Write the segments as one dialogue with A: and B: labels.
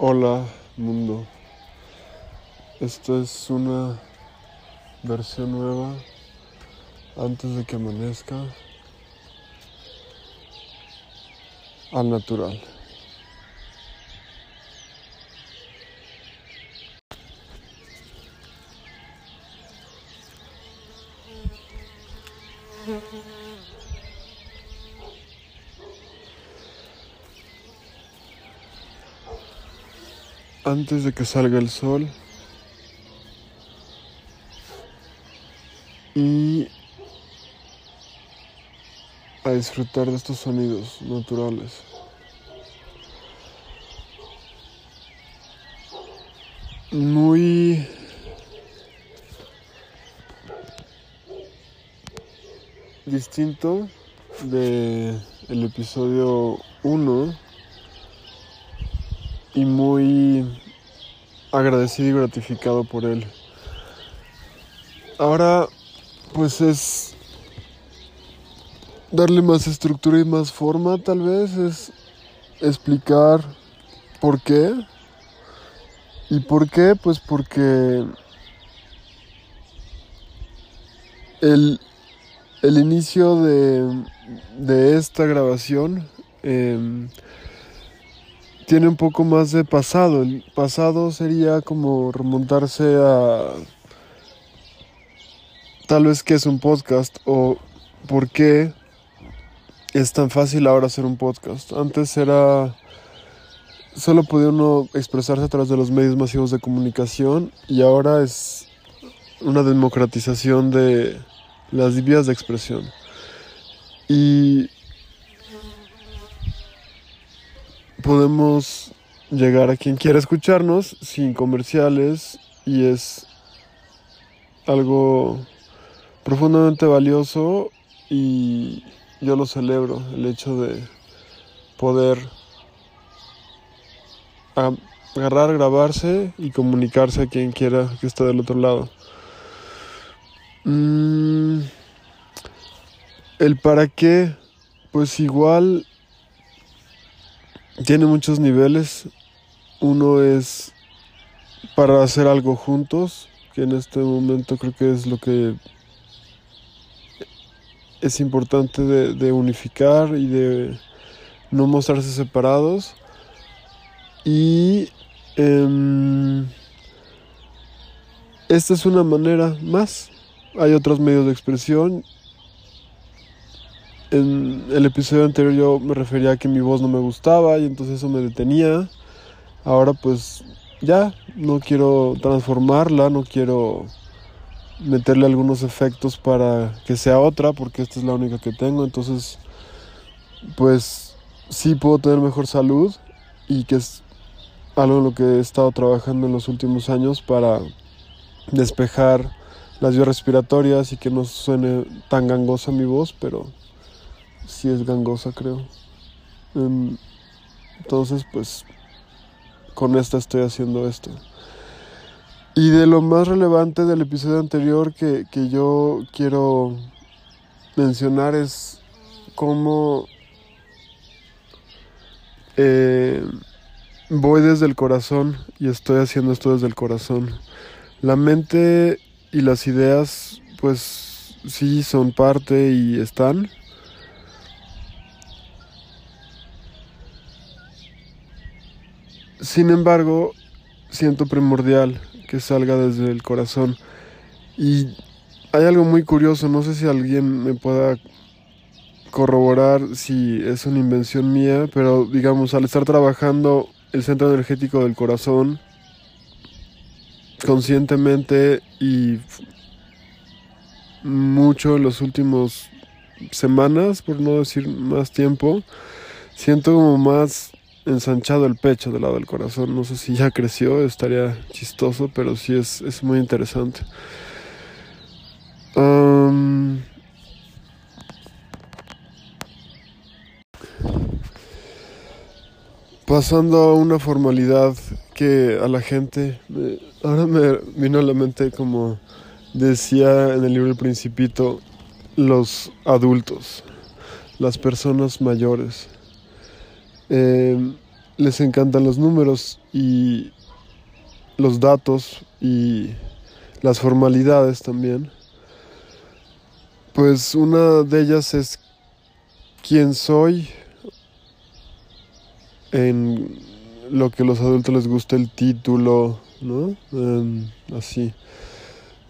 A: Hola mundo, esto es una versión nueva antes de que amanezca al natural. Antes de que salga el sol y a disfrutar de estos sonidos naturales. Muy distinto de el episodio 1 y muy agradecido y gratificado por él. Ahora, pues es darle más estructura y más forma, tal vez, es explicar por qué. ¿Y por qué? Pues porque el, el inicio de, de esta grabación eh, tiene un poco más de pasado. El pasado sería como remontarse a tal vez que es un podcast o por qué es tan fácil ahora hacer un podcast. Antes era solo podía uno expresarse a través de los medios masivos de comunicación y ahora es una democratización de las vías de expresión. Y podemos llegar a quien quiera escucharnos sin comerciales y es algo profundamente valioso y yo lo celebro, el hecho de poder agarrar, grabarse y comunicarse a quien quiera que esté del otro lado. Mm, el para qué, pues igual tiene muchos niveles. Uno es para hacer algo juntos, que en este momento creo que es lo que es importante de, unificar y de no mostrarse separados. Y em, esta es una manera más. Hay otros medios de expresión en el episodio anterior yo me refería a que mi voz no me gustaba y entonces eso me detenía. Ahora pues ya, no quiero transformarla, no quiero meterle algunos efectos para que sea otra, porque esta es la única que tengo. Entonces, pues sí puedo tener mejor salud y que es algo en lo que he estado trabajando en los últimos años para despejar las vías respiratorias y que no suene tan gangosa mi voz, pero si es gangosa, creo. Em, entonces, pues, con esta estoy haciendo esto. Y de lo más relevante del episodio anterior que, yo quiero mencionar es cómo eh, voy desde el corazón y estoy haciendo esto desde el corazón. La mente y las ideas, pues sí, son parte y están, Sin embargo, siento primordial que salga desde el corazón. Y hay algo muy curioso, no sé si alguien me pueda corroborar si es una invención mía, pero digamos, al estar trabajando el centro energético del corazón conscientemente y mucho en los últimos semanas, por no decir más tiempo, siento como más ensanchado el pecho del lado del corazón. No sé si ya creció, estaría chistoso, pero sí es, es muy interesante. pasando a una formalidad que a la gente, ahora me vino a la mente como decía en el libro El Principito, los adultos, las personas mayores. Eh, les encantan los números y los datos y las formalidades también. Pues una de ellas es quién soy en lo que a los adultos les gusta el título, ¿no? así.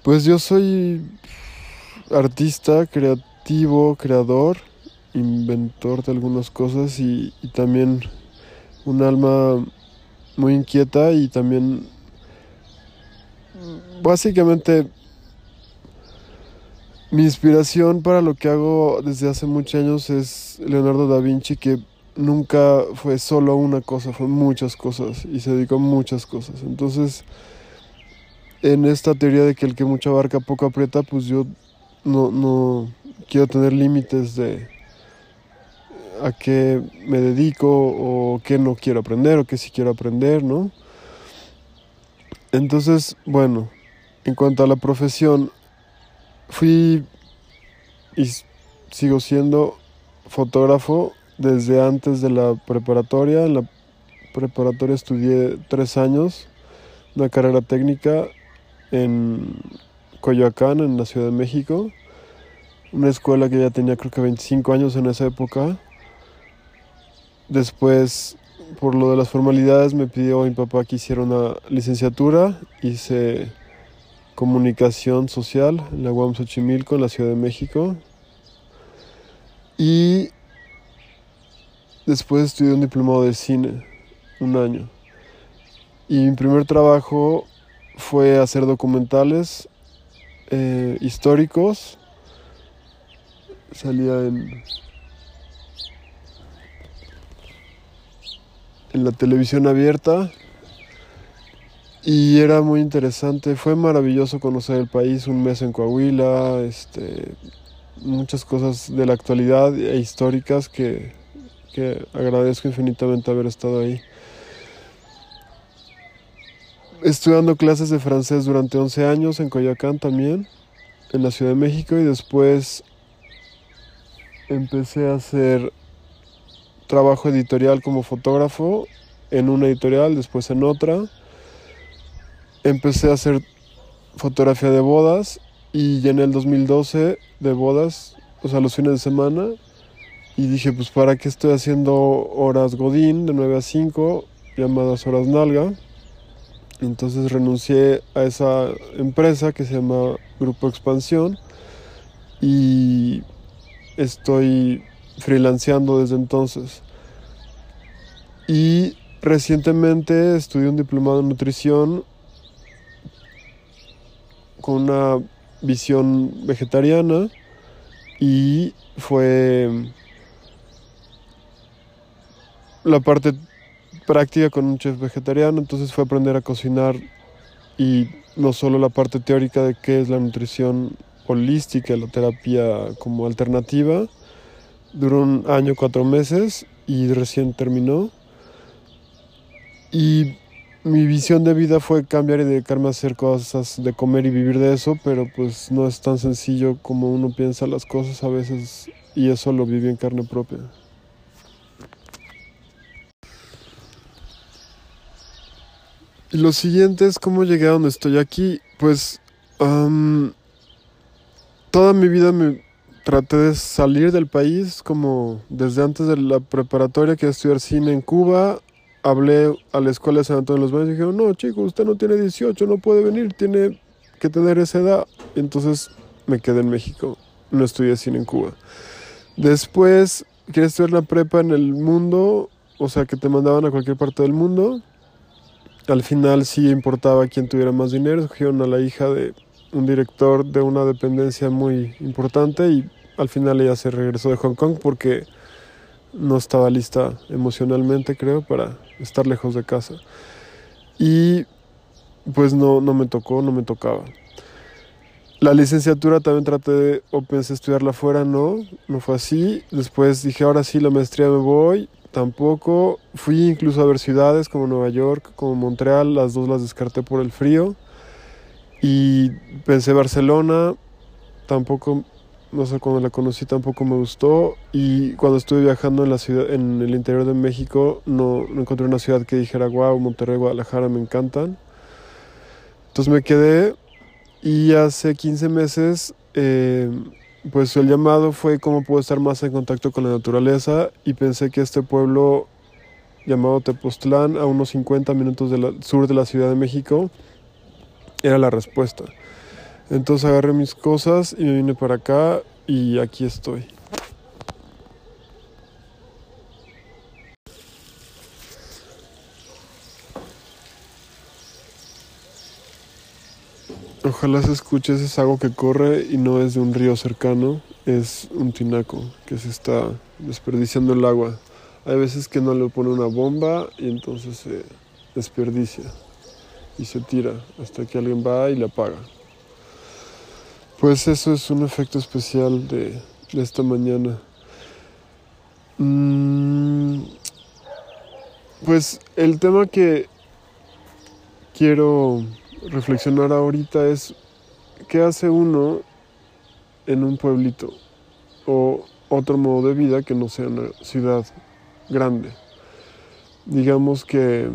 A: Pues yo soy artista, creativo, creador, inventor de algunas cosas y, también un alma muy inquieta y también básicamente mi inspiración para lo que hago desde hace muchos años es Leonardo da Vinci, que nunca fue solo una cosa, fue muchas cosas y se dedicó a muchas cosas. Entonces, en esta teoría de que el que mucho abarca poco aprieta, pues yo no, no quiero tener límites de a qué me dedico o qué no quiero aprender o qué sí quiero aprender, ¿no? Entonces, bueno, en cuanto a la profesión, fui y sigo siendo fotógrafo desde antes de la preparatoria. En la preparatoria estudié tres años, una carrera técnica en Coyoacán, en la Ciudad de México. Una escuela que ya tenía creo que 25 años en esa época. Después, por lo de las formalidades, me pidió mi papá que hiciera una licenciatura. Hice comunicación social en la UAM Xochimilco, en la Ciudad de México. Y después estudié un diplomado de cine, un año. Y mi primer trabajo fue hacer documentales eh, históricos. Salía en, en la televisión abierta y era muy interesante, fue maravilloso conocer el país, un mes en Coahuila, este, muchas cosas de la actualidad e históricas que, que agradezco infinitamente haber estado ahí. Estudiando clases de francés durante 11 años en Coyoacán también, en la Ciudad de México, y después empecé a hacer trabajo editorial como fotógrafo en una editorial, después en otra empecé a hacer fotografía de bodas y en el 2012 de bodas, o sea, los fines de semana. Y dije, pues para qué estoy haciendo horas Godín de 9 a 5, llamadas horas Nalga. Entonces renuncié a esa empresa que se llama Grupo Expansión y estoy freelanceando desde entonces. Y recientemente estudié un diplomado en nutrición con una visión vegetariana y fue la parte práctica con un chef vegetariano, entonces fue aprender a cocinar y no solo la parte teórica de qué es la nutrición holística, la terapia como alternativa. Duró un año, cuatro meses y recién terminó. Y mi visión de vida fue cambiar y dedicarme a hacer cosas de comer y vivir de eso, pero pues no es tan sencillo como uno piensa las cosas a veces y eso lo viví en carne propia. Y lo siguiente es cómo llegué a donde estoy aquí. Pues toda mi vida me traté de salir del país, como desde antes de la preparatoria que estudiar cine en Cuba hablé a la escuela de San Antonio de los Baños y dijeron, no, chico, usted no tiene 18, no puede venir, tiene que tener esa edad. Entonces me quedé en México, no estudié cine en Cuba. Después, ¿quieres estudiar la prepa en el mundo? O sea, que te mandaban a cualquier parte del mundo. Al final sí importaba quién tuviera más dinero. Escogieron a la hija de un director de una dependencia muy importante y al final ella se regresó de Hong Kong porque no estaba lista emocionalmente, creo, para estar lejos de casa. Y pues no, no me tocó, no me tocaba. La licenciatura también traté de, o pensé estudiarla fuera, no, no fue así. Después dije, ahora sí, la maestría me voy, tampoco. Fui incluso a ver ciudades como Nueva York, como Montreal, las dos las descarté por el frío. Y pensé Barcelona, tampoco no sé, cuando la conocí tampoco me gustó y cuando estuve viajando en la ciudad, en el interior de México, no, no encontré una ciudad que dijera, wow, Monterrey, Guadalajara me encantan. Entonces me quedé y hace 15 meses, eh, pues el llamado fue cómo puedo estar más en contacto con la naturaleza y pensé que este pueblo llamado Tepoztlán, a unos 50 minutos del sur de la Ciudad de México, era la respuesta. Entonces agarré mis cosas y me vine para acá y aquí estoy. Ojalá se escuche ese algo que corre y no es de un río cercano, es un tinaco que se está desperdiciando el agua. Hay veces que no le pone una bomba y entonces se desperdicia y se tira hasta que alguien va y la apaga. Pues eso es un efecto especial de, esta mañana. Mm, pues el tema que quiero reflexionar ahorita es qué hace uno en un pueblito o otro modo de vida que no sea una ciudad grande. Digamos que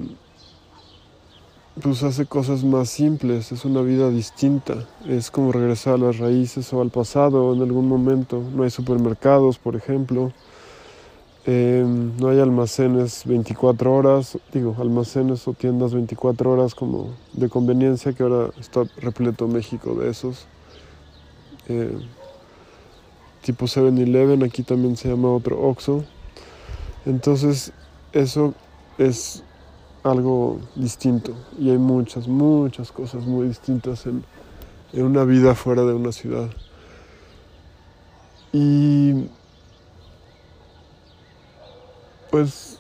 A: pues hace cosas más simples, es una vida distinta, es como regresar a las raíces o al pasado en algún momento. No hay supermercados, por ejemplo, em, no hay almacenes 24 horas, digo, almacenes o tiendas 24 horas como de conveniencia, que ahora está repleto México de esos. Em, tipo 7-Eleven, aquí también se llama otro Oxxo. Entonces, eso es algo distinto y hay muchas, muchas cosas muy distintas en, en una vida fuera de una ciudad. Y pues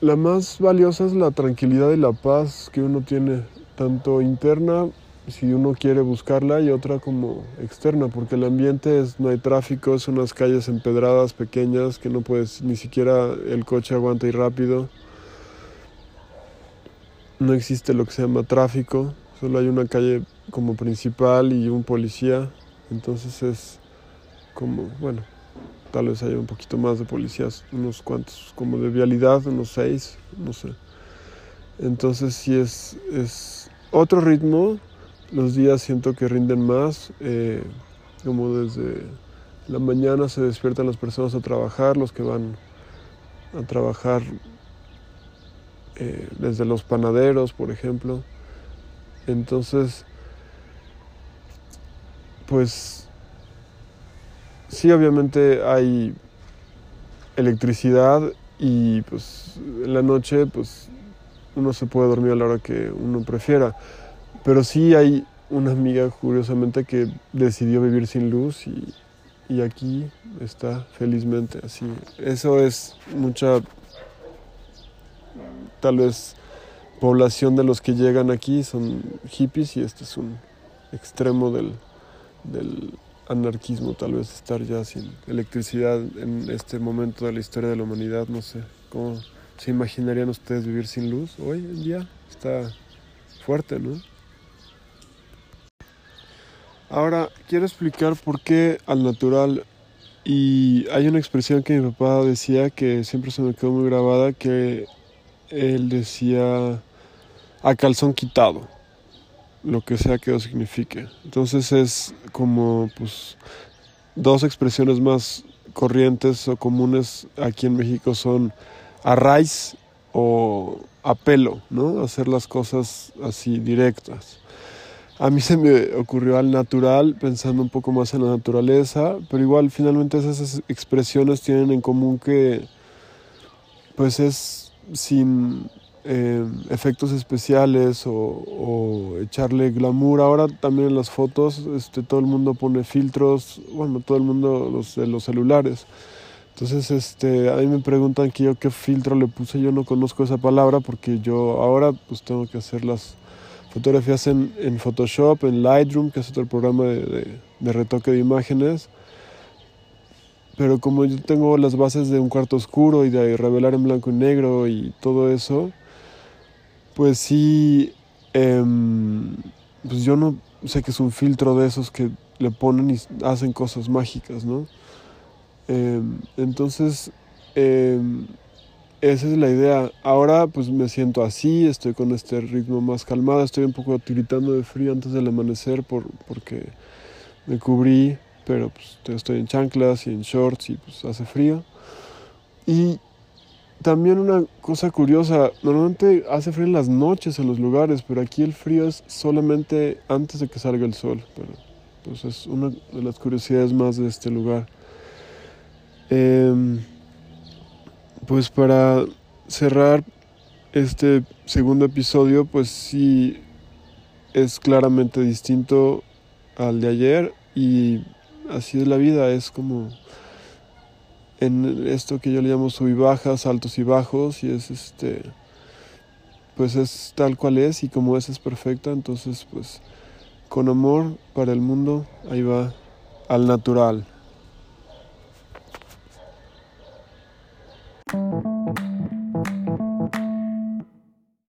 A: la más valiosa es la tranquilidad y la paz que uno tiene, tanto interna si uno quiere buscarla y otra como externa, porque el ambiente es, no hay tráfico, son unas calles empedradas pequeñas que no puedes, ni siquiera el coche aguanta ir rápido no existe lo que se llama tráfico, solo hay una calle como principal y un policía, entonces es como, bueno, tal vez haya un poquito más de policías, unos cuantos, como de vialidad, unos seis, no sé. Entonces sí es, es otro ritmo, los días siento que rinden más, eh, como desde la mañana se despiertan las personas a trabajar, los que van a trabajar eh, desde los panaderos, por ejemplo. Entonces, pues sí, obviamente hay electricidad y pues en la noche pues uno se puede dormir a la hora que uno prefiera. Pero sí hay una amiga curiosamente que decidió vivir sin luz y, y aquí está felizmente así. Eso es mucha tal vez población de los que llegan aquí son hippies y este es un extremo del, anarquismo, tal vez estar ya sin electricidad en este momento de la historia de la humanidad, no sé, ¿cómo se imaginarían ustedes vivir sin luz hoy en día? Está fuerte, ¿no? Ahora, quiero explicar por qué al natural y hay una expresión que mi papá decía que siempre se me quedó muy grabada, que él decía a calzón quitado, lo que sea que eso signifique. Entonces es como pues dos expresiones más corrientes o comunes aquí en México son a raíz o a pelo, ¿no? Hacer las cosas así directas. A mí se me ocurrió al natural, pensando un poco más en la naturaleza, pero igual finalmente esas expresiones tienen en común que pues es sin eh, efectos especiales o, echarle glamour. Ahora también en las fotos este, todo el mundo pone filtros, bueno, todo el mundo los de los celulares. Entonces, este, a mí me preguntan que yo qué filtro le puse, yo no conozco esa palabra porque yo ahora pues tengo que hacer las fotografías en, en Photoshop, en Lightroom, que es otro programa de retoque de imágenes pero como yo tengo las bases de un cuarto oscuro y de revelar en blanco y negro y todo eso, pues sí, em, pues yo no sé que es un filtro de esos que le ponen y hacen cosas mágicas, ¿no? Em, entonces, em, esa es la idea. Ahora pues me siento así, estoy con este ritmo más calmado, estoy un poco tiritando de frío antes del amanecer por, porque me cubrí, pero pues estoy en chanclas y en shorts y pues hace frío. Y también una cosa curiosa, normalmente hace frío en las noches en los lugares, pero aquí el frío es solamente antes de que salga el sol. Pero, pues es una de las curiosidades más de este lugar. Em, pues para cerrar este segundo episodio, pues sí es claramente distinto al de ayer y así es la vida, es como en esto que yo le llamo subibajas, altos y bajos, y es este, pues es tal cual es y como es es perfecta, entonces pues con amor para el mundo, ahí va al natural.